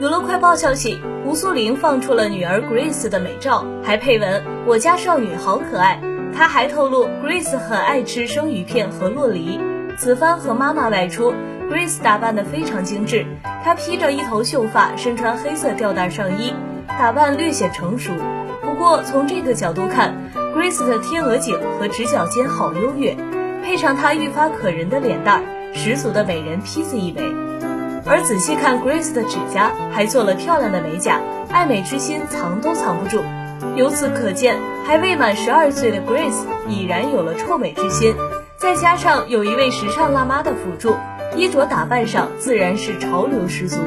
有了快报消息，吴素玲放出了女儿 Grace 的美照，还配文“我家少女好可爱”。她还透露，Grace 很爱吃生鱼片和洛梨。此番和妈妈外出，Grace 打扮得非常精致，她披着一头秀发，身穿黑色吊带上衣，打扮略显成熟。不过从这个角度看，Grace 的天鹅颈和直角肩好优越，配上她愈发可人的脸蛋，十足的美人坯子一枚。而仔细看 Grace 的指甲，还做了漂亮的美甲，爱美之心藏都藏不住。由此可见，还未满十二岁的 Grace 已然有了臭美之心。再加上有一位时尚辣妈的辅助，衣着打扮上自然是潮流十足。